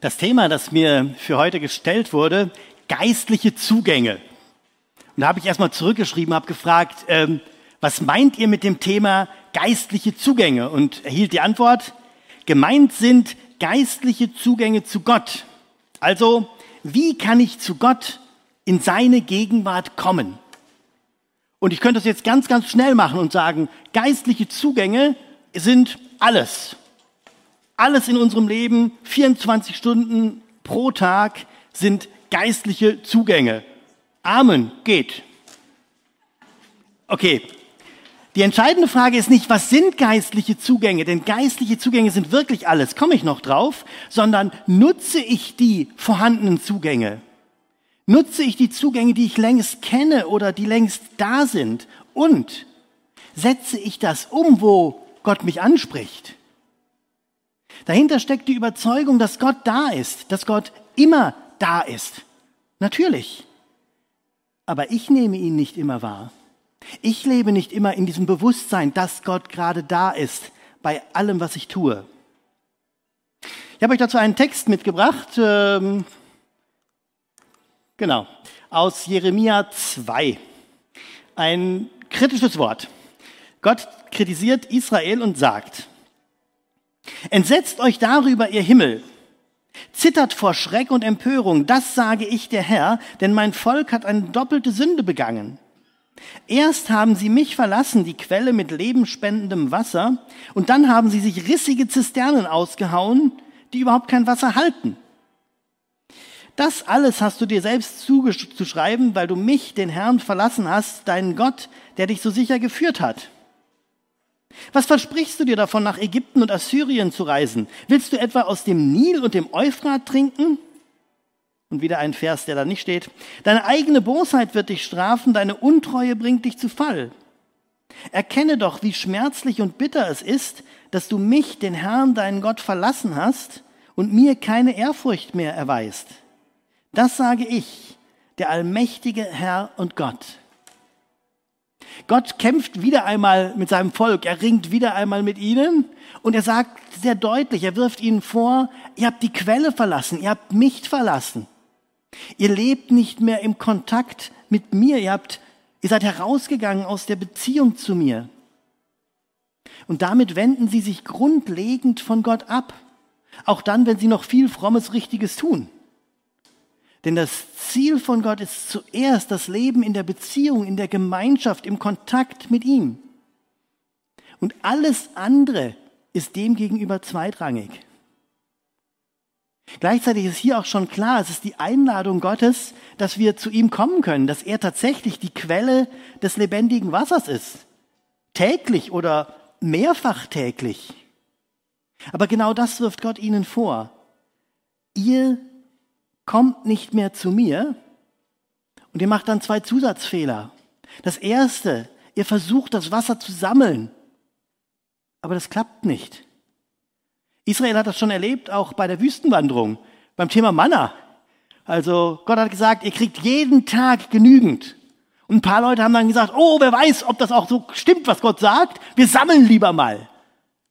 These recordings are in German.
Das Thema, das mir für heute gestellt wurde, geistliche Zugänge. Und da habe ich erstmal zurückgeschrieben, habe gefragt, ähm, was meint ihr mit dem Thema geistliche Zugänge? Und erhielt die Antwort, gemeint sind geistliche Zugänge zu Gott. Also, wie kann ich zu Gott in seine Gegenwart kommen? Und ich könnte das jetzt ganz, ganz schnell machen und sagen, geistliche Zugänge sind alles. Alles in unserem Leben, 24 Stunden pro Tag sind geistliche Zugänge. Amen, geht. Okay. Die entscheidende Frage ist nicht, was sind geistliche Zugänge? Denn geistliche Zugänge sind wirklich alles, komme ich noch drauf, sondern nutze ich die vorhandenen Zugänge? Nutze ich die Zugänge, die ich längst kenne oder die längst da sind? Und setze ich das um, wo Gott mich anspricht? Dahinter steckt die Überzeugung, dass Gott da ist, dass Gott immer da ist. Natürlich. Aber ich nehme ihn nicht immer wahr. Ich lebe nicht immer in diesem Bewusstsein, dass Gott gerade da ist bei allem, was ich tue. Ich habe euch dazu einen Text mitgebracht, ähm, genau, aus Jeremia 2. Ein kritisches Wort. Gott kritisiert Israel und sagt, Entsetzt euch darüber, ihr Himmel. Zittert vor Schreck und Empörung, das sage ich der Herr, denn mein Volk hat eine doppelte Sünde begangen. Erst haben sie mich verlassen, die Quelle mit lebenspendendem Wasser, und dann haben sie sich rissige Zisternen ausgehauen, die überhaupt kein Wasser halten. Das alles hast du dir selbst zuzuschreiben, weil du mich, den Herrn, verlassen hast, deinen Gott, der dich so sicher geführt hat. Was versprichst du dir davon, nach Ägypten und Assyrien zu reisen? Willst du etwa aus dem Nil und dem Euphrat trinken? Und wieder ein Vers, der da nicht steht. Deine eigene Bosheit wird dich strafen, deine Untreue bringt dich zu Fall. Erkenne doch, wie schmerzlich und bitter es ist, dass du mich, den Herrn, deinen Gott, verlassen hast und mir keine Ehrfurcht mehr erweist. Das sage ich, der allmächtige Herr und Gott. Gott kämpft wieder einmal mit seinem Volk, er ringt wieder einmal mit ihnen und er sagt sehr deutlich, er wirft ihnen vor, ihr habt die Quelle verlassen, ihr habt mich verlassen. Ihr lebt nicht mehr im Kontakt mit mir, ihr habt, ihr seid herausgegangen aus der Beziehung zu mir. Und damit wenden sie sich grundlegend von Gott ab. Auch dann, wenn sie noch viel frommes Richtiges tun. Denn das Ziel von Gott ist zuerst das Leben in der Beziehung, in der Gemeinschaft, im Kontakt mit ihm. Und alles andere ist dem gegenüber zweitrangig. Gleichzeitig ist hier auch schon klar, es ist die Einladung Gottes, dass wir zu ihm kommen können, dass er tatsächlich die Quelle des lebendigen Wassers ist. Täglich oder mehrfach täglich. Aber genau das wirft Gott ihnen vor. Ihr kommt nicht mehr zu mir und ihr macht dann zwei Zusatzfehler. Das erste, ihr versucht das Wasser zu sammeln, aber das klappt nicht. Israel hat das schon erlebt, auch bei der Wüstenwanderung, beim Thema Manna. Also Gott hat gesagt, ihr kriegt jeden Tag genügend. Und ein paar Leute haben dann gesagt, oh, wer weiß, ob das auch so stimmt, was Gott sagt. Wir sammeln lieber mal.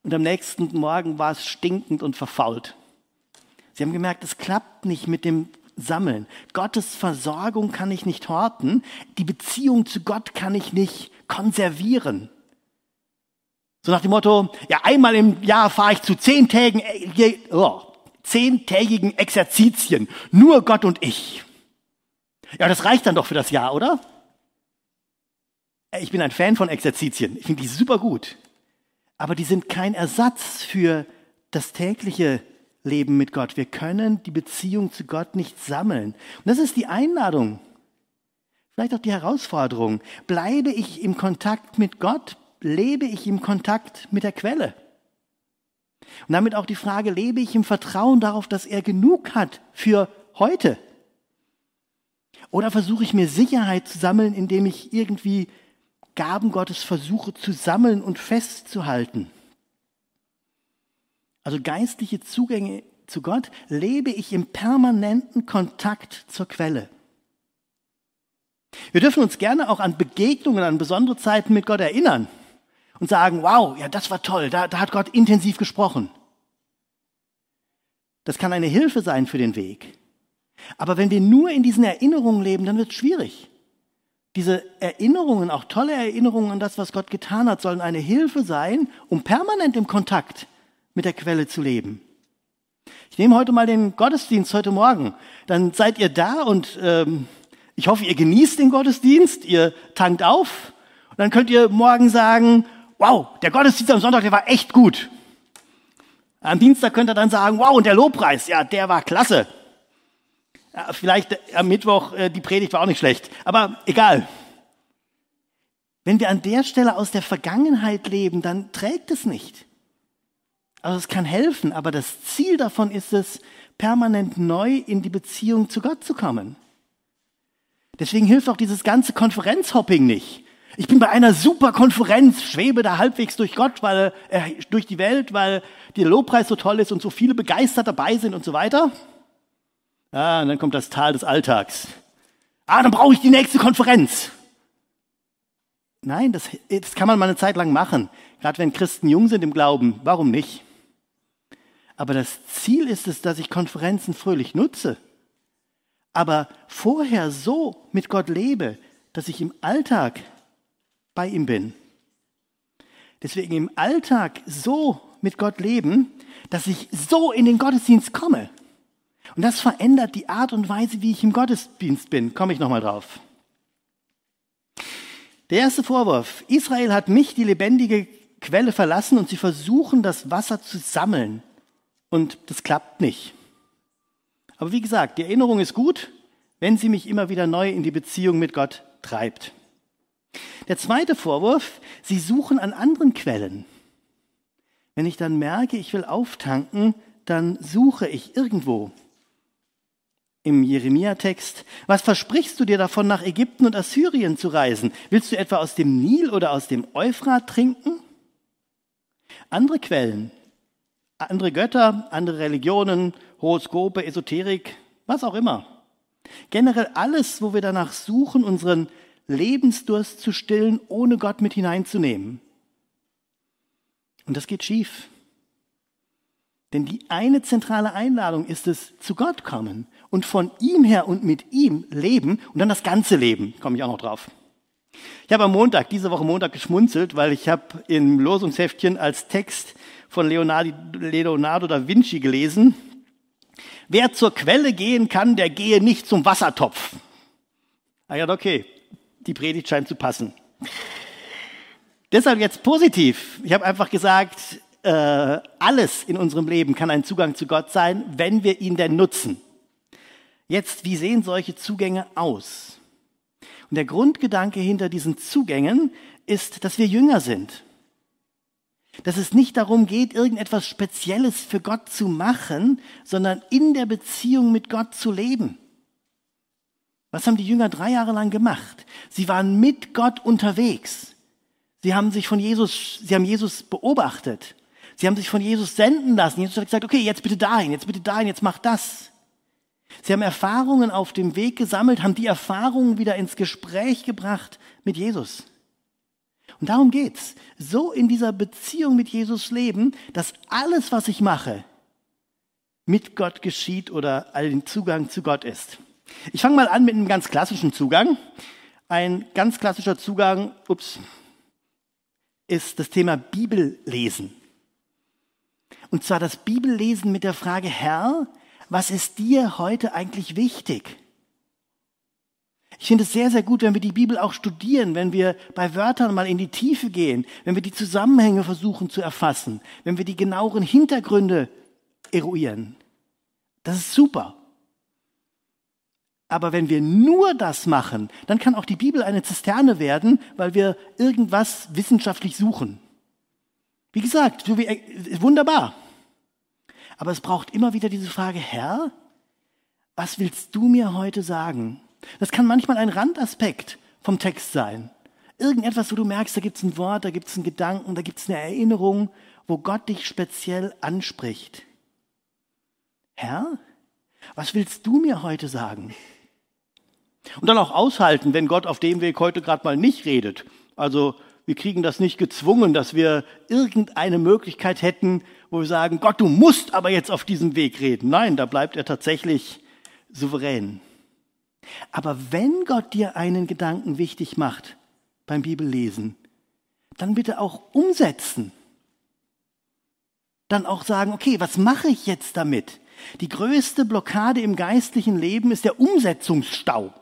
Und am nächsten Morgen war es stinkend und verfault. Sie haben gemerkt, es klappt nicht mit dem Sammeln. Gottes Versorgung kann ich nicht horten. Die Beziehung zu Gott kann ich nicht konservieren. So nach dem Motto, ja, einmal im Jahr fahre ich zu zehntägigen, äh, oh, zehntägigen Exerzitien. Nur Gott und ich. Ja, das reicht dann doch für das Jahr, oder? Äh, ich bin ein Fan von Exerzitien. Ich finde die super gut. Aber die sind kein Ersatz für das tägliche Leben mit Gott. Wir können die Beziehung zu Gott nicht sammeln. Und das ist die Einladung. Vielleicht auch die Herausforderung. Bleibe ich im Kontakt mit Gott? Lebe ich im Kontakt mit der Quelle? Und damit auch die Frage, lebe ich im Vertrauen darauf, dass er genug hat für heute? Oder versuche ich mir Sicherheit zu sammeln, indem ich irgendwie Gaben Gottes versuche zu sammeln und festzuhalten? Also geistliche Zugänge zu Gott, lebe ich im permanenten Kontakt zur Quelle. Wir dürfen uns gerne auch an Begegnungen, an besondere Zeiten mit Gott erinnern und sagen, wow, ja, das war toll, da, da hat Gott intensiv gesprochen. Das kann eine Hilfe sein für den Weg. Aber wenn wir nur in diesen Erinnerungen leben, dann wird es schwierig. Diese Erinnerungen, auch tolle Erinnerungen an das, was Gott getan hat, sollen eine Hilfe sein, um permanent im Kontakt mit der Quelle zu leben. Ich nehme heute mal den Gottesdienst heute Morgen. Dann seid ihr da und ähm, ich hoffe, ihr genießt den Gottesdienst, ihr tankt auf. Und dann könnt ihr morgen sagen, wow, der Gottesdienst am Sonntag, der war echt gut. Am Dienstag könnt ihr dann sagen, wow, und der Lobpreis, ja, der war klasse. Ja, vielleicht am Mittwoch, äh, die Predigt war auch nicht schlecht, aber egal. Wenn wir an der Stelle aus der Vergangenheit leben, dann trägt es nicht. Also es kann helfen, aber das Ziel davon ist es, permanent neu in die Beziehung zu Gott zu kommen. Deswegen hilft auch dieses ganze Konferenzhopping nicht. Ich bin bei einer super Konferenz, schwebe da halbwegs durch Gott, weil äh, durch die Welt, weil der Lobpreis so toll ist und so viele begeistert dabei sind und so weiter. Ah, und dann kommt das Tal des Alltags. Ah, dann brauche ich die nächste Konferenz. Nein, das, das kann man mal eine Zeit lang machen. Gerade wenn Christen jung sind im Glauben, warum nicht? Aber das Ziel ist es, dass ich Konferenzen fröhlich nutze. Aber vorher so mit Gott lebe, dass ich im Alltag bei ihm bin. Deswegen im Alltag so mit Gott leben, dass ich so in den Gottesdienst komme. Und das verändert die Art und Weise, wie ich im Gottesdienst bin. Komme ich nochmal drauf. Der erste Vorwurf. Israel hat mich, die lebendige Quelle, verlassen und sie versuchen, das Wasser zu sammeln. Und das klappt nicht. Aber wie gesagt, die Erinnerung ist gut, wenn sie mich immer wieder neu in die Beziehung mit Gott treibt. Der zweite Vorwurf, sie suchen an anderen Quellen. Wenn ich dann merke, ich will auftanken, dann suche ich irgendwo. Im Jeremia-Text, was versprichst du dir davon, nach Ägypten und Assyrien zu reisen? Willst du etwa aus dem Nil oder aus dem Euphrat trinken? Andere Quellen, andere Götter, andere Religionen, Horoskope, Esoterik, was auch immer. Generell alles, wo wir danach suchen, unseren Lebensdurst zu stillen, ohne Gott mit hineinzunehmen. Und das geht schief. Denn die eine zentrale Einladung ist es, zu Gott kommen und von ihm her und mit ihm leben und dann das ganze Leben, komme ich auch noch drauf. Ich habe am Montag, diese Woche Montag geschmunzelt, weil ich habe im Losungsheftchen als Text von Leonardo da Vinci gelesen, wer zur Quelle gehen kann, der gehe nicht zum Wassertopf. Ah ja, okay, die Predigt scheint zu passen. Deshalb jetzt positiv. Ich habe einfach gesagt, äh, alles in unserem Leben kann ein Zugang zu Gott sein, wenn wir ihn denn nutzen. Jetzt, wie sehen solche Zugänge aus? Und der Grundgedanke hinter diesen Zugängen ist, dass wir Jünger sind. Dass es nicht darum geht, irgendetwas Spezielles für Gott zu machen, sondern in der Beziehung mit Gott zu leben. Was haben die Jünger drei Jahre lang gemacht? Sie waren mit Gott unterwegs. Sie haben sich von Jesus, sie haben Jesus beobachtet. Sie haben sich von Jesus senden lassen. Jesus hat gesagt, okay, jetzt bitte dahin, jetzt bitte dahin, jetzt mach das. Sie haben Erfahrungen auf dem Weg gesammelt, haben die Erfahrungen wieder ins Gespräch gebracht mit Jesus. Und darum geht's. So in dieser Beziehung mit Jesus leben, dass alles, was ich mache, mit Gott geschieht oder ein Zugang zu Gott ist. Ich fange mal an mit einem ganz klassischen Zugang. Ein ganz klassischer Zugang, ups, ist das Thema Bibellesen. Und zwar das Bibellesen mit der Frage, Herr, was ist dir heute eigentlich wichtig? Ich finde es sehr, sehr gut, wenn wir die Bibel auch studieren, wenn wir bei Wörtern mal in die Tiefe gehen, wenn wir die Zusammenhänge versuchen zu erfassen, wenn wir die genaueren Hintergründe eruieren. Das ist super. Aber wenn wir nur das machen, dann kann auch die Bibel eine Zisterne werden, weil wir irgendwas wissenschaftlich suchen. Wie gesagt, wunderbar. Aber es braucht immer wieder diese Frage, Herr, was willst du mir heute sagen? Das kann manchmal ein Randaspekt vom Text sein. Irgendetwas, wo du merkst, da gibt es ein Wort, da gibt es einen Gedanken, da gibt es eine Erinnerung, wo Gott dich speziell anspricht. Herr, was willst du mir heute sagen? Und dann auch aushalten, wenn Gott auf dem Weg heute gerade mal nicht redet. Also wir kriegen das nicht gezwungen, dass wir irgendeine Möglichkeit hätten, wo wir sagen, Gott, du musst aber jetzt auf diesem Weg reden. Nein, da bleibt er tatsächlich souverän. Aber wenn Gott dir einen Gedanken wichtig macht beim Bibellesen, dann bitte auch umsetzen. Dann auch sagen, okay, was mache ich jetzt damit? Die größte Blockade im geistlichen Leben ist der Umsetzungsstau.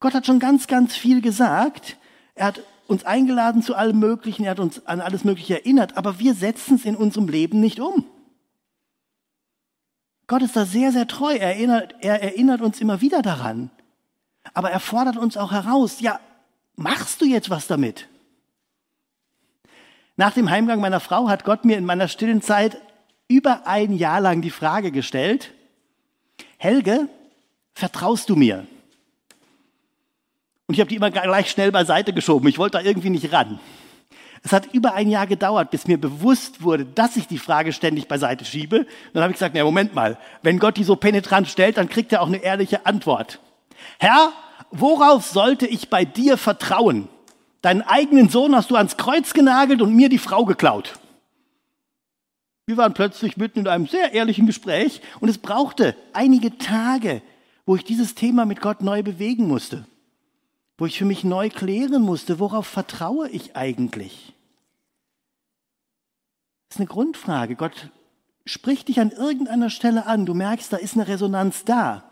Gott hat schon ganz, ganz viel gesagt. Er hat uns eingeladen zu allem Möglichen, er hat uns an alles Mögliche erinnert, aber wir setzen es in unserem Leben nicht um. Gott ist da sehr, sehr treu. Er erinnert, er erinnert uns immer wieder daran. Aber er fordert uns auch heraus, ja, machst du jetzt was damit? Nach dem Heimgang meiner Frau hat Gott mir in meiner stillen Zeit über ein Jahr lang die Frage gestellt, Helge, vertraust du mir? Und ich habe die immer gleich schnell beiseite geschoben. Ich wollte da irgendwie nicht ran. Es hat über ein Jahr gedauert, bis mir bewusst wurde, dass ich die Frage ständig beiseite schiebe. Dann habe ich gesagt, na Moment mal, wenn Gott die so penetrant stellt, dann kriegt er auch eine ehrliche Antwort. Herr, worauf sollte ich bei dir vertrauen? Deinen eigenen Sohn hast du ans Kreuz genagelt und mir die Frau geklaut. Wir waren plötzlich mitten in einem sehr ehrlichen Gespräch und es brauchte einige Tage, wo ich dieses Thema mit Gott neu bewegen musste, wo ich für mich neu klären musste, worauf vertraue ich eigentlich? Das ist eine Grundfrage. Gott spricht dich an irgendeiner Stelle an, du merkst, da ist eine Resonanz da.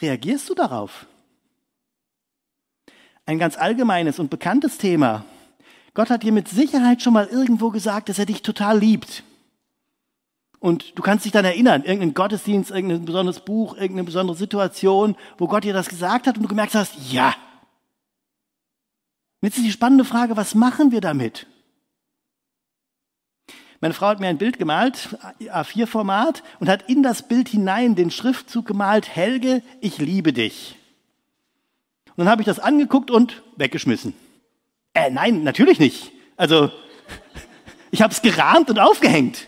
Reagierst du darauf? Ein ganz allgemeines und bekanntes Thema Gott hat dir mit Sicherheit schon mal irgendwo gesagt, dass er dich total liebt. Und du kannst dich dann erinnern, irgendein Gottesdienst, irgendein besonderes Buch, irgendeine besondere Situation, wo Gott dir das gesagt hat und du gemerkt hast, ja. Jetzt ist die spannende Frage, was machen wir damit? Meine Frau hat mir ein Bild gemalt, A4-Format, und hat in das Bild hinein den Schriftzug gemalt, Helge, ich liebe dich. Und dann habe ich das angeguckt und weggeschmissen. Äh, nein, natürlich nicht. Also, ich habe es gerahmt und aufgehängt.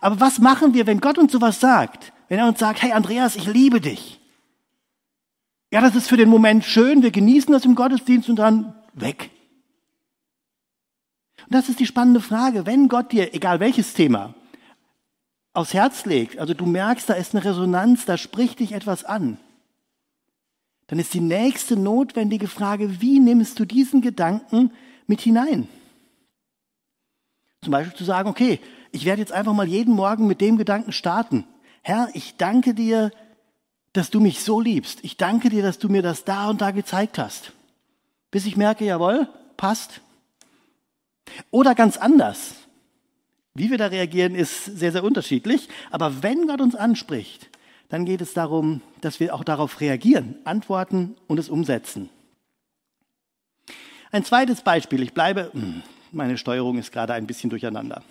Aber was machen wir, wenn Gott uns sowas sagt? Wenn er uns sagt, hey Andreas, ich liebe dich. Ja, das ist für den Moment schön, wir genießen das im Gottesdienst und dann weg. Und das ist die spannende Frage. Wenn Gott dir, egal welches Thema, aufs Herz legt, also du merkst, da ist eine Resonanz, da spricht dich etwas an, dann ist die nächste notwendige Frage, wie nimmst du diesen Gedanken mit hinein? Zum Beispiel zu sagen, okay, ich werde jetzt einfach mal jeden Morgen mit dem Gedanken starten. Herr, ich danke dir, dass du mich so liebst. Ich danke dir, dass du mir das da und da gezeigt hast. Bis ich merke, jawohl, passt. Oder ganz anders. Wie wir da reagieren, ist sehr, sehr unterschiedlich. Aber wenn Gott uns anspricht, dann geht es darum, dass wir auch darauf reagieren, antworten und es umsetzen. Ein zweites Beispiel, ich bleibe, hm, meine Steuerung ist gerade ein bisschen durcheinander.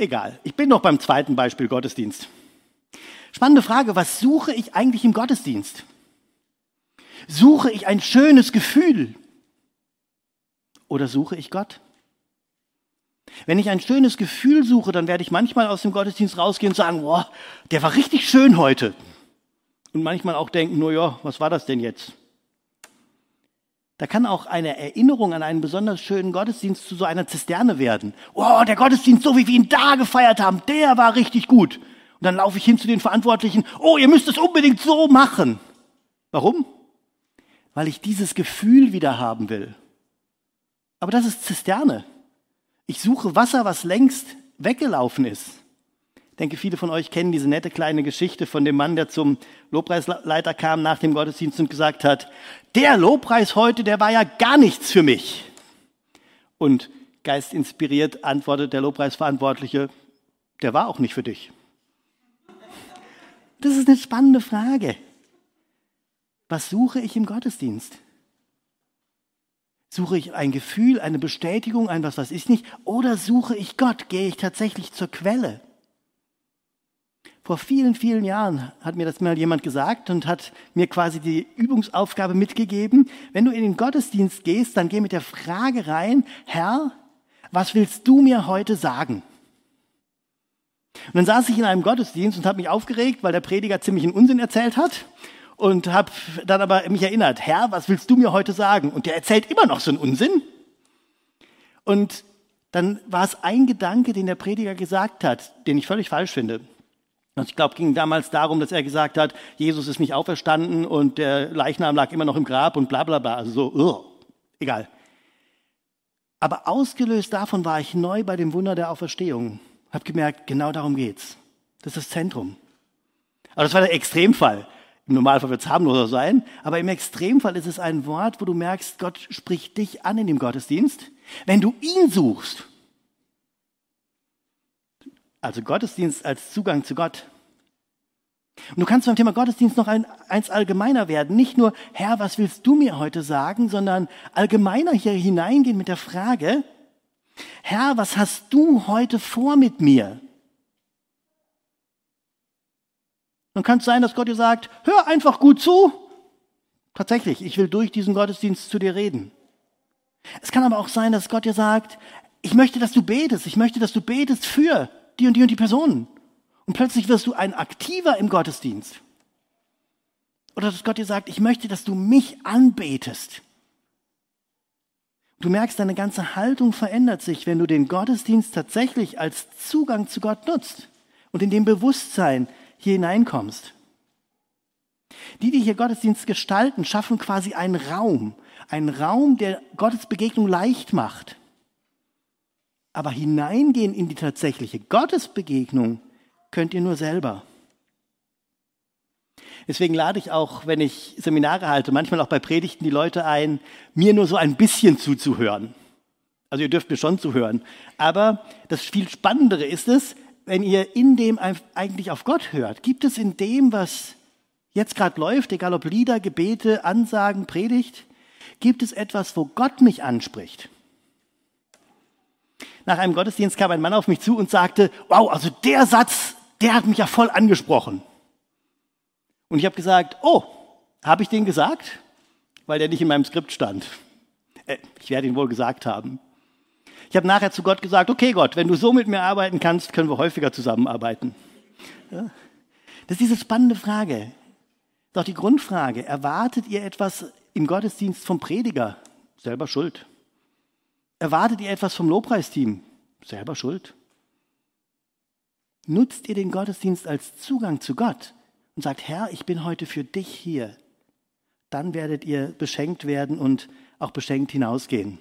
Egal, ich bin noch beim zweiten Beispiel Gottesdienst. Spannende Frage, was suche ich eigentlich im Gottesdienst? Suche ich ein schönes Gefühl oder suche ich Gott? Wenn ich ein schönes Gefühl suche, dann werde ich manchmal aus dem Gottesdienst rausgehen und sagen, boah, der war richtig schön heute. Und manchmal auch denken, nur ja, was war das denn jetzt? Da kann auch eine Erinnerung an einen besonders schönen Gottesdienst zu so einer Zisterne werden. Oh, der Gottesdienst, so wie wir ihn da gefeiert haben, der war richtig gut. Und dann laufe ich hin zu den Verantwortlichen, oh, ihr müsst es unbedingt so machen. Warum? Weil ich dieses Gefühl wieder haben will. Aber das ist Zisterne. Ich suche Wasser, was längst weggelaufen ist. Denke, viele von euch kennen diese nette kleine Geschichte von dem Mann, der zum Lobpreisleiter kam nach dem Gottesdienst und gesagt hat, der Lobpreis heute, der war ja gar nichts für mich. Und geistinspiriert antwortet der Lobpreisverantwortliche, der war auch nicht für dich. Das ist eine spannende Frage. Was suche ich im Gottesdienst? Suche ich ein Gefühl, eine Bestätigung, ein was weiß ich nicht? Oder suche ich Gott? Gehe ich tatsächlich zur Quelle? Vor vielen, vielen Jahren hat mir das mal jemand gesagt und hat mir quasi die Übungsaufgabe mitgegeben. Wenn du in den Gottesdienst gehst, dann geh mit der Frage rein, Herr, was willst du mir heute sagen? Und dann saß ich in einem Gottesdienst und habe mich aufgeregt, weil der Prediger ziemlich einen Unsinn erzählt hat und habe dann aber mich erinnert, Herr, was willst du mir heute sagen? Und der erzählt immer noch so einen Unsinn. Und dann war es ein Gedanke, den der Prediger gesagt hat, den ich völlig falsch finde. Und ich glaube, ging damals darum, dass er gesagt hat, Jesus ist nicht auferstanden und der Leichnam lag immer noch im Grab und bla bla bla. Also so, uh, egal. Aber ausgelöst davon war ich neu bei dem Wunder der Auferstehung. Hab gemerkt, genau darum geht's. Das ist das Zentrum. Aber das war der Extremfall. Im Normalfall wird es harmloser sein, aber im Extremfall ist es ein Wort, wo du merkst, Gott spricht dich an in dem Gottesdienst. Wenn du ihn suchst, also Gottesdienst als Zugang zu Gott. Und du kannst beim Thema Gottesdienst noch ein, eins allgemeiner werden. Nicht nur, Herr, was willst du mir heute sagen, sondern allgemeiner hier hineingehen mit der Frage, Herr, was hast du heute vor mit mir? Dann kann es sein, dass Gott dir sagt, hör einfach gut zu. Tatsächlich, ich will durch diesen Gottesdienst zu dir reden. Es kann aber auch sein, dass Gott dir sagt, ich möchte, dass du betest. Ich möchte, dass du betest für die und die und die Personen. Und plötzlich wirst du ein Aktiver im Gottesdienst. Oder dass Gott dir sagt, ich möchte, dass du mich anbetest. Du merkst, deine ganze Haltung verändert sich, wenn du den Gottesdienst tatsächlich als Zugang zu Gott nutzt und in dem Bewusstsein, hier hineinkommst. Die, die hier Gottesdienst gestalten, schaffen quasi einen Raum, einen Raum, der Gottes Begegnung leicht macht. Aber hineingehen in die tatsächliche Gottesbegegnung könnt ihr nur selber. Deswegen lade ich auch, wenn ich Seminare halte, manchmal auch bei Predigten die Leute ein, mir nur so ein bisschen zuzuhören. Also ihr dürft mir schon zuhören. Aber das viel Spannendere ist es, wenn ihr in dem eigentlich auf Gott hört? Gibt es in dem, was jetzt gerade läuft, egal ob Lieder, Gebete, Ansagen, Predigt, gibt es etwas, wo Gott mich anspricht? Nach einem Gottesdienst kam ein Mann auf mich zu und sagte, wow, also der Satz, der hat mich ja voll angesprochen. Und ich habe gesagt, oh, habe ich den gesagt? Weil der nicht in meinem Skript stand. Äh, ich werde ihn wohl gesagt haben. Ich habe nachher zu Gott gesagt, okay Gott, wenn du so mit mir arbeiten kannst, können wir häufiger zusammenarbeiten. Das ist diese spannende Frage. Doch die Grundfrage, erwartet ihr etwas im Gottesdienst vom Prediger? Selber schuld. Erwartet ihr etwas vom Lobpreisteam? Selber schuld. Nutzt ihr den Gottesdienst als Zugang zu Gott und sagt, Herr, ich bin heute für dich hier. Dann werdet ihr beschenkt werden und auch beschenkt hinausgehen.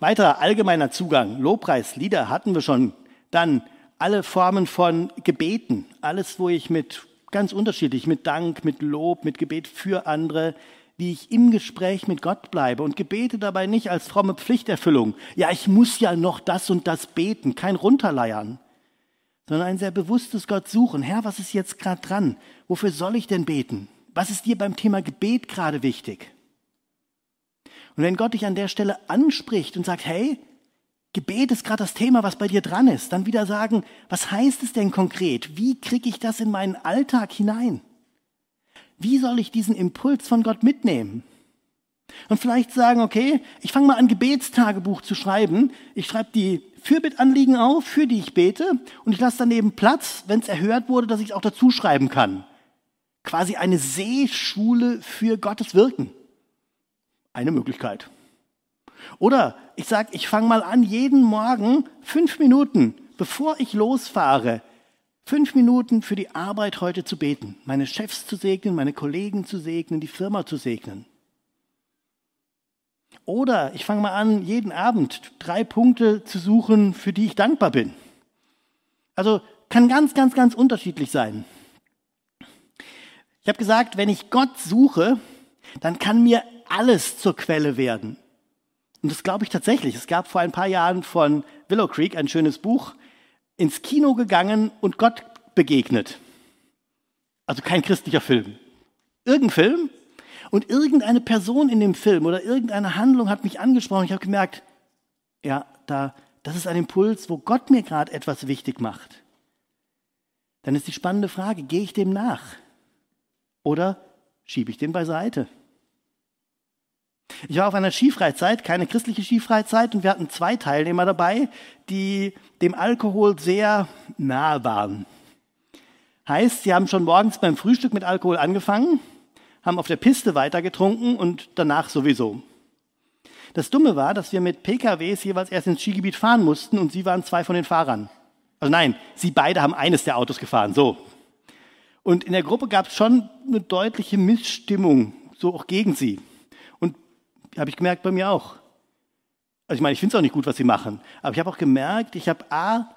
Weiterer allgemeiner Zugang, Lobpreis, Lieder hatten wir schon. Dann alle Formen von Gebeten, alles, wo ich mit ganz unterschiedlich, mit Dank, mit Lob, mit Gebet für andere, wie ich im Gespräch mit Gott bleibe und gebete dabei nicht als fromme Pflichterfüllung. Ja, ich muss ja noch das und das beten, kein Runterleiern, sondern ein sehr bewusstes Gott suchen. Herr, was ist jetzt gerade dran? Wofür soll ich denn beten? Was ist dir beim Thema Gebet gerade wichtig? Und wenn Gott dich an der Stelle anspricht und sagt, hey, Gebet ist gerade das Thema, was bei dir dran ist, dann wieder sagen, was heißt es denn konkret? Wie kriege ich das in meinen Alltag hinein? Wie soll ich diesen Impuls von Gott mitnehmen? Und vielleicht sagen, okay, ich fange mal an, Gebetstagebuch zu schreiben. Ich schreibe die Fürbittanliegen auf, für die ich bete, und ich lasse daneben Platz, wenn es erhört wurde, dass ich es auch dazu schreiben kann. Quasi eine Seeschule für Gottes Wirken. Eine Möglichkeit. Oder ich sage, ich fange mal an, jeden Morgen fünf Minuten, bevor ich losfahre, fünf Minuten für die Arbeit heute zu beten, meine Chefs zu segnen, meine Kollegen zu segnen, die Firma zu segnen. Oder ich fange mal an, jeden Abend drei Punkte zu suchen, für die ich dankbar bin. Also kann ganz, ganz, ganz unterschiedlich sein. Ich habe gesagt, wenn ich Gott suche, dann kann mir alles zur Quelle werden. Und das glaube ich tatsächlich. Es gab vor ein paar Jahren von Willow Creek ein schönes Buch, ins Kino gegangen und Gott begegnet. Also kein christlicher Film. Irgendein Film und irgendeine Person in dem Film oder irgendeine Handlung hat mich angesprochen. Ich habe gemerkt, ja, da, das ist ein Impuls, wo Gott mir gerade etwas wichtig macht. Dann ist die spannende Frage, gehe ich dem nach oder schiebe ich den beiseite? Ich war auf einer Skifreizeit, keine christliche Skifreizeit, und wir hatten zwei Teilnehmer dabei, die dem Alkohol sehr nahe waren. Heißt, sie haben schon morgens beim Frühstück mit Alkohol angefangen, haben auf der Piste weitergetrunken und danach sowieso. Das Dumme war, dass wir mit PKWs jeweils erst ins Skigebiet fahren mussten und sie waren zwei von den Fahrern. Also nein, sie beide haben eines der Autos gefahren, so. Und in der Gruppe gab es schon eine deutliche Missstimmung, so auch gegen sie. Habe ich gemerkt bei mir auch. Also ich meine, ich finde es auch nicht gut, was sie machen. Aber ich habe auch gemerkt, ich habe A,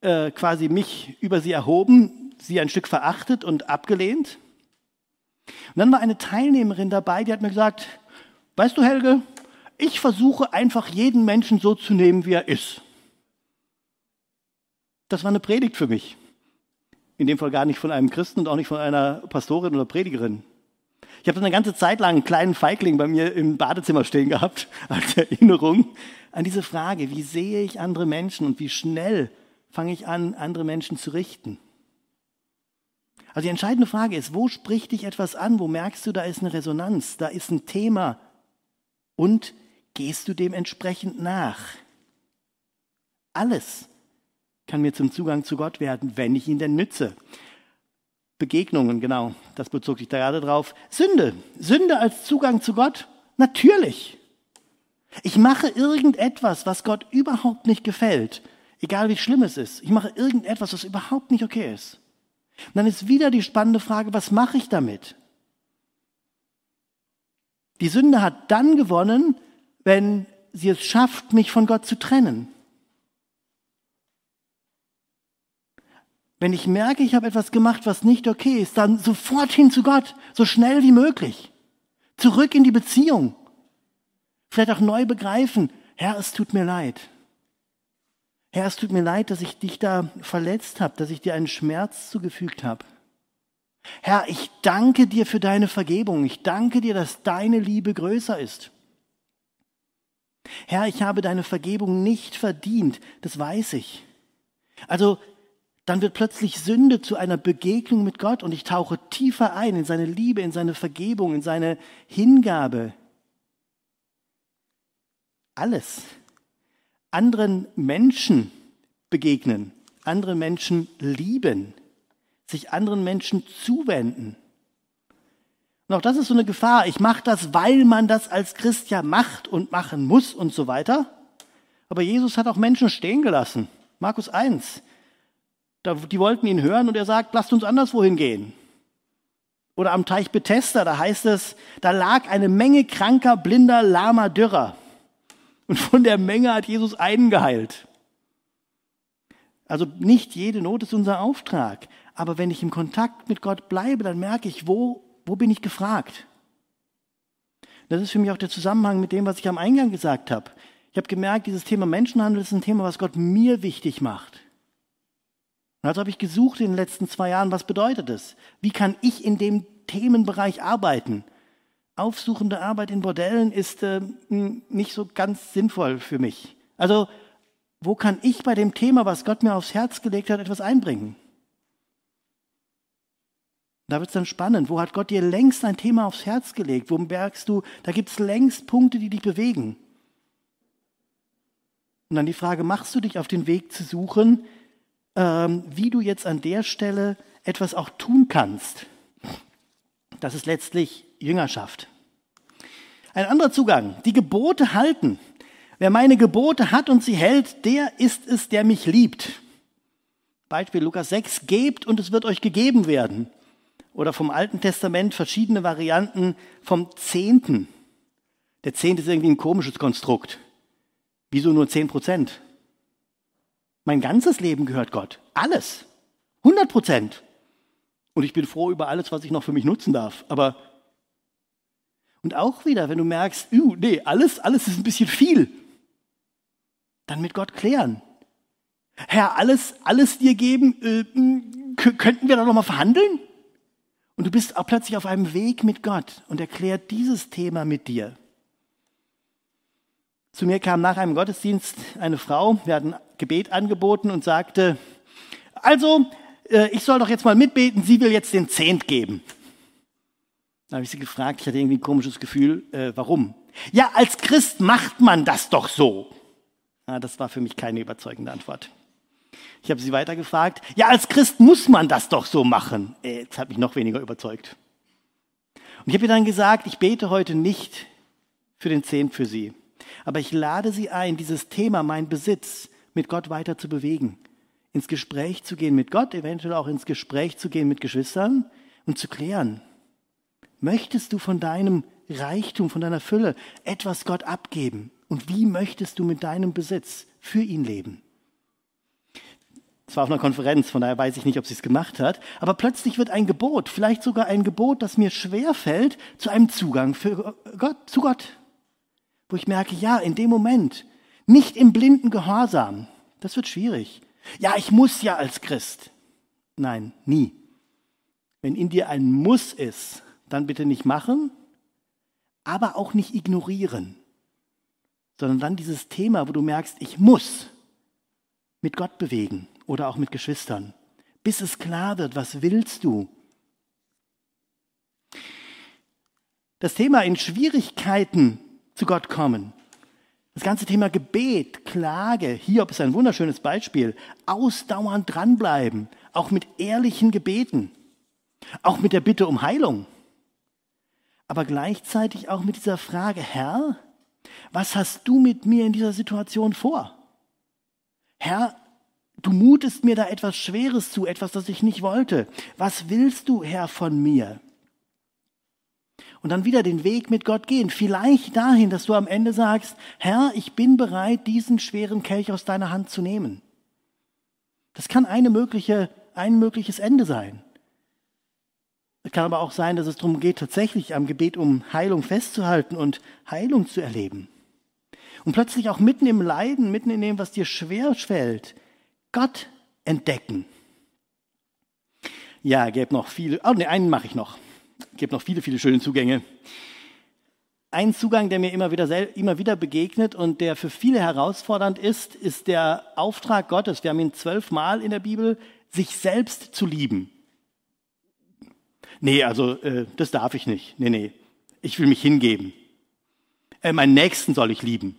äh, quasi mich über sie erhoben, sie ein Stück verachtet und abgelehnt. Und dann war eine Teilnehmerin dabei, die hat mir gesagt, weißt du Helge, ich versuche einfach jeden Menschen so zu nehmen, wie er ist. Das war eine Predigt für mich. In dem Fall gar nicht von einem Christen und auch nicht von einer Pastorin oder Predigerin. Ich habe eine ganze Zeit lang einen kleinen Feigling bei mir im Badezimmer stehen gehabt, als Erinnerung an diese Frage, wie sehe ich andere Menschen und wie schnell fange ich an, andere Menschen zu richten. Also die entscheidende Frage ist, wo spricht dich etwas an? Wo merkst du, da ist eine Resonanz, da ist ein Thema? Und gehst du dementsprechend nach? Alles kann mir zum Zugang zu Gott werden, wenn ich ihn denn nütze. Begegnungen, genau, das bezog sich da gerade drauf. Sünde, Sünde als Zugang zu Gott, natürlich. Ich mache irgendetwas, was Gott überhaupt nicht gefällt, egal wie schlimm es ist. Ich mache irgendetwas, was überhaupt nicht okay ist. Und dann ist wieder die spannende Frage, was mache ich damit? Die Sünde hat dann gewonnen, wenn sie es schafft, mich von Gott zu trennen. Wenn ich merke, ich habe etwas gemacht, was nicht okay ist, dann sofort hin zu Gott, so schnell wie möglich. Zurück in die Beziehung. Vielleicht auch neu begreifen, Herr, es tut mir leid. Herr, es tut mir leid, dass ich dich da verletzt habe, dass ich dir einen Schmerz zugefügt habe. Herr, ich danke dir für deine Vergebung. Ich danke dir, dass deine Liebe größer ist. Herr, ich habe deine Vergebung nicht verdient, das weiß ich. Also dann wird plötzlich Sünde zu einer Begegnung mit Gott und ich tauche tiefer ein in seine Liebe, in seine Vergebung, in seine Hingabe. Alles. Anderen Menschen begegnen, andere Menschen lieben, sich anderen Menschen zuwenden. Und auch das ist so eine Gefahr. Ich mache das, weil man das als Christ ja macht und machen muss und so weiter. Aber Jesus hat auch Menschen stehen gelassen. Markus 1. die wollten ihn hören und er sagt, lasst uns anderswohin gehen. Oder am Teich Bethesda, da heißt es, da lag eine Menge kranker, blinder, lahmer, dürrer. Und von der Menge hat Jesus einen geheilt. Also nicht jede Not ist unser Auftrag. Aber wenn ich im Kontakt mit Gott bleibe, dann merke ich, wo wo bin ich gefragt? Das ist für mich auch der Zusammenhang mit dem, was ich am Eingang gesagt habe. Ich habe gemerkt, dieses Thema Menschenhandel ist ein Thema, was Gott mir wichtig macht. Und also habe ich gesucht in den letzten zwei Jahren, was bedeutet es? Wie kann ich in dem Themenbereich arbeiten? Aufsuchende Arbeit in Bordellen ist äh, nicht so ganz sinnvoll für mich. Also, wo kann ich bei dem Thema, was Gott mir aufs Herz gelegt hat, etwas einbringen? Da wird es dann spannend. Wo hat Gott dir längst ein Thema aufs Herz gelegt? Wo merkst du, da gibt es längst Punkte, die dich bewegen? Und dann die Frage, machst du dich auf den Weg zu suchen, wie du jetzt an der Stelle etwas auch tun kannst? Das ist letztlich Jüngerschaft. Ein anderer Zugang, die Gebote halten. Wer meine Gebote hat und sie hält, der ist es, der mich liebt. Beispiel Lukas 6, gebt und es wird euch gegeben werden oder vom Alten Testament verschiedene Varianten vom Zehnten. Der Zehnte ist irgendwie ein komisches Konstrukt. Wieso nur zehn Prozent? Mein ganzes Leben gehört Gott. Alles. 100 Prozent. Und ich bin froh über alles, was ich noch für mich nutzen darf. Aber, und auch wieder, wenn du merkst, uh, nee, alles, alles ist ein bisschen viel, dann mit Gott klären. Herr, alles, alles dir geben, äh, könnten wir da nochmal verhandeln? Und du bist auch plötzlich auf einem Weg mit Gott und erklärt dieses Thema mit dir. Zu mir kam nach einem Gottesdienst eine Frau, wir hatten Gebet angeboten und sagte, also, äh, ich soll doch jetzt mal mitbeten, sie will jetzt den Zehnt geben. Da habe ich sie gefragt, ich hatte irgendwie ein komisches Gefühl, äh, warum? Ja, als Christ macht man das doch so. Ja, das war für mich keine überzeugende Antwort. Ich habe sie weiter gefragt, ja, als Christ muss man das doch so machen. Äh, das hat mich noch weniger überzeugt. Und ich habe ihr dann gesagt, ich bete heute nicht für den Zehnt für sie. Aber ich lade Sie ein, dieses Thema, mein Besitz, mit Gott weiter zu bewegen. Ins Gespräch zu gehen mit Gott, eventuell auch ins Gespräch zu gehen mit Geschwistern und zu klären. Möchtest du von deinem Reichtum, von deiner Fülle etwas Gott abgeben? Und wie möchtest du mit deinem Besitz für ihn leben? Es war auf einer Konferenz, von daher weiß ich nicht, ob sie es gemacht hat. Aber plötzlich wird ein Gebot, vielleicht sogar ein Gebot, das mir schwer fällt, zu einem Zugang für Gott, zu Gott. Wo ich merke, ja, in dem Moment, nicht im blinden Gehorsam. Das wird schwierig. Ja, ich muss ja als Christ. Nein, nie. Wenn in dir ein Muss ist, dann bitte nicht machen, aber auch nicht ignorieren, sondern dann dieses Thema, wo du merkst, ich muss mit Gott bewegen oder auch mit Geschwistern, bis es klar wird, was willst du? Das Thema in Schwierigkeiten zu Gott kommen. Das ganze Thema Gebet, Klage, Hiob ist ein wunderschönes Beispiel. Ausdauernd dranbleiben, auch mit ehrlichen Gebeten, auch mit der Bitte um Heilung. Aber gleichzeitig auch mit dieser Frage, Herr, was hast du mit mir in dieser Situation vor? Herr, Du mutest mir da etwas Schweres zu, etwas, das ich nicht wollte. Was willst du, Herr, von mir? Und dann wieder den Weg mit Gott gehen. Vielleicht dahin, dass du am Ende sagst, Herr, ich bin bereit, diesen schweren Kelch aus deiner Hand zu nehmen. Das kann eine mögliche, ein mögliches Ende sein. Es kann aber auch sein, dass es darum geht, tatsächlich am Gebet um Heilung festzuhalten und Heilung zu erleben. Und plötzlich auch mitten im Leiden, mitten in dem, was dir schwer fällt, Gott entdecken. Ja, gäbe noch viele, oh ne, einen mache ich noch. Gäbe noch viele, viele schöne Zugänge. Ein Zugang, der mir immer wieder, immer wieder begegnet und der für viele herausfordernd ist, ist der Auftrag Gottes. Wir haben ihn zwölfmal in der Bibel, sich selbst zu lieben. Nee, also äh, das darf ich nicht. Nee, nee. Ich will mich hingeben. Äh, meinen Nächsten soll ich lieben.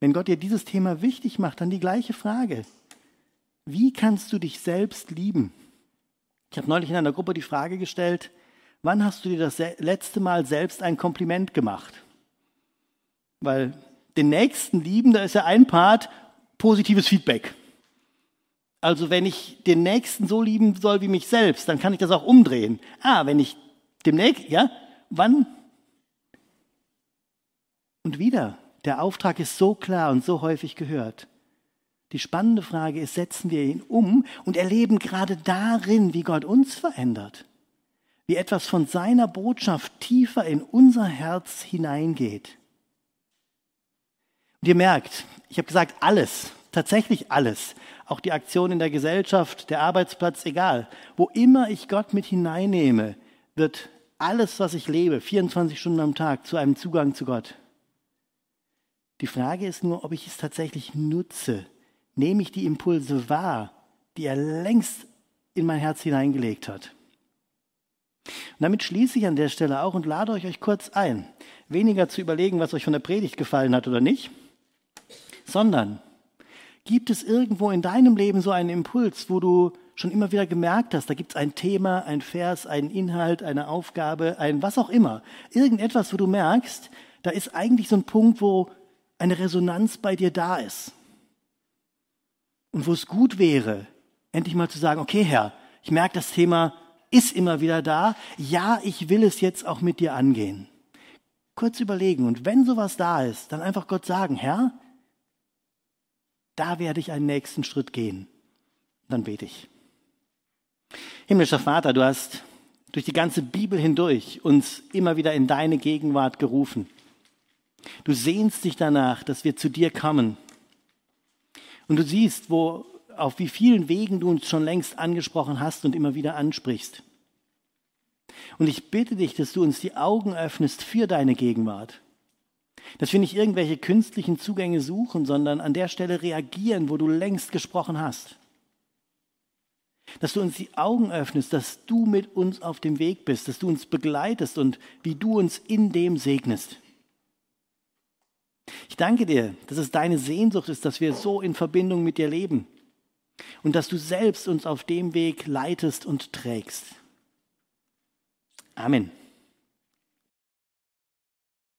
Wenn Gott dir dieses Thema wichtig macht, dann die gleiche Frage. Wie kannst du dich selbst lieben? Ich habe neulich in einer Gruppe die Frage gestellt, wann hast du dir das letzte Mal selbst ein Kompliment gemacht? Weil den Nächsten lieben, da ist ja ein Part positives Feedback. Also wenn ich den Nächsten so lieben soll wie mich selbst, dann kann ich das auch umdrehen. Ah, wenn ich dem Nächsten, ja, wann? Und wieder, der Auftrag ist so klar und so häufig gehört. Die spannende Frage ist, setzen wir ihn um und erleben gerade darin, wie Gott uns verändert, wie etwas von seiner Botschaft tiefer in unser Herz hineingeht. Und ihr merkt, ich habe gesagt, alles, tatsächlich alles, auch die Aktion in der Gesellschaft, der Arbeitsplatz, egal, wo immer ich Gott mit hineinnehme, wird alles, was ich lebe, 24 Stunden am Tag, zu einem Zugang zu Gott. Die Frage ist nur, ob ich es tatsächlich nutze. Nehme ich die Impulse wahr, die er längst in mein Herz hineingelegt hat. Und damit schließe ich an der Stelle auch und lade euch, euch kurz ein, weniger zu überlegen, was euch von der Predigt gefallen hat oder nicht, sondern gibt es irgendwo in deinem Leben so einen Impuls, wo du schon immer wieder gemerkt hast, da gibt es ein Thema, ein Vers, einen Inhalt, eine Aufgabe, ein was auch immer, irgendetwas, wo du merkst, da ist eigentlich so ein Punkt, wo eine Resonanz bei dir da ist. Und wo es gut wäre, endlich mal zu sagen, okay Herr, ich merke, das Thema ist immer wieder da. Ja, ich will es jetzt auch mit dir angehen. Kurz überlegen und wenn sowas da ist, dann einfach Gott sagen, Herr, da werde ich einen nächsten Schritt gehen. Dann bete ich. Himmlischer Vater, du hast durch die ganze Bibel hindurch uns immer wieder in deine Gegenwart gerufen. Du sehnst dich danach, dass wir zu dir kommen. Und du siehst, wo, auf wie vielen Wegen du uns schon längst angesprochen hast und immer wieder ansprichst. Und ich bitte dich, dass du uns die Augen öffnest für deine Gegenwart. Dass wir nicht irgendwelche künstlichen Zugänge suchen, sondern an der Stelle reagieren, wo du längst gesprochen hast. Dass du uns die Augen öffnest, dass du mit uns auf dem Weg bist, dass du uns begleitest und wie du uns in dem segnest. Ich danke dir, dass es deine Sehnsucht ist, dass wir so in Verbindung mit dir leben und dass du selbst uns auf dem Weg leitest und trägst. Amen.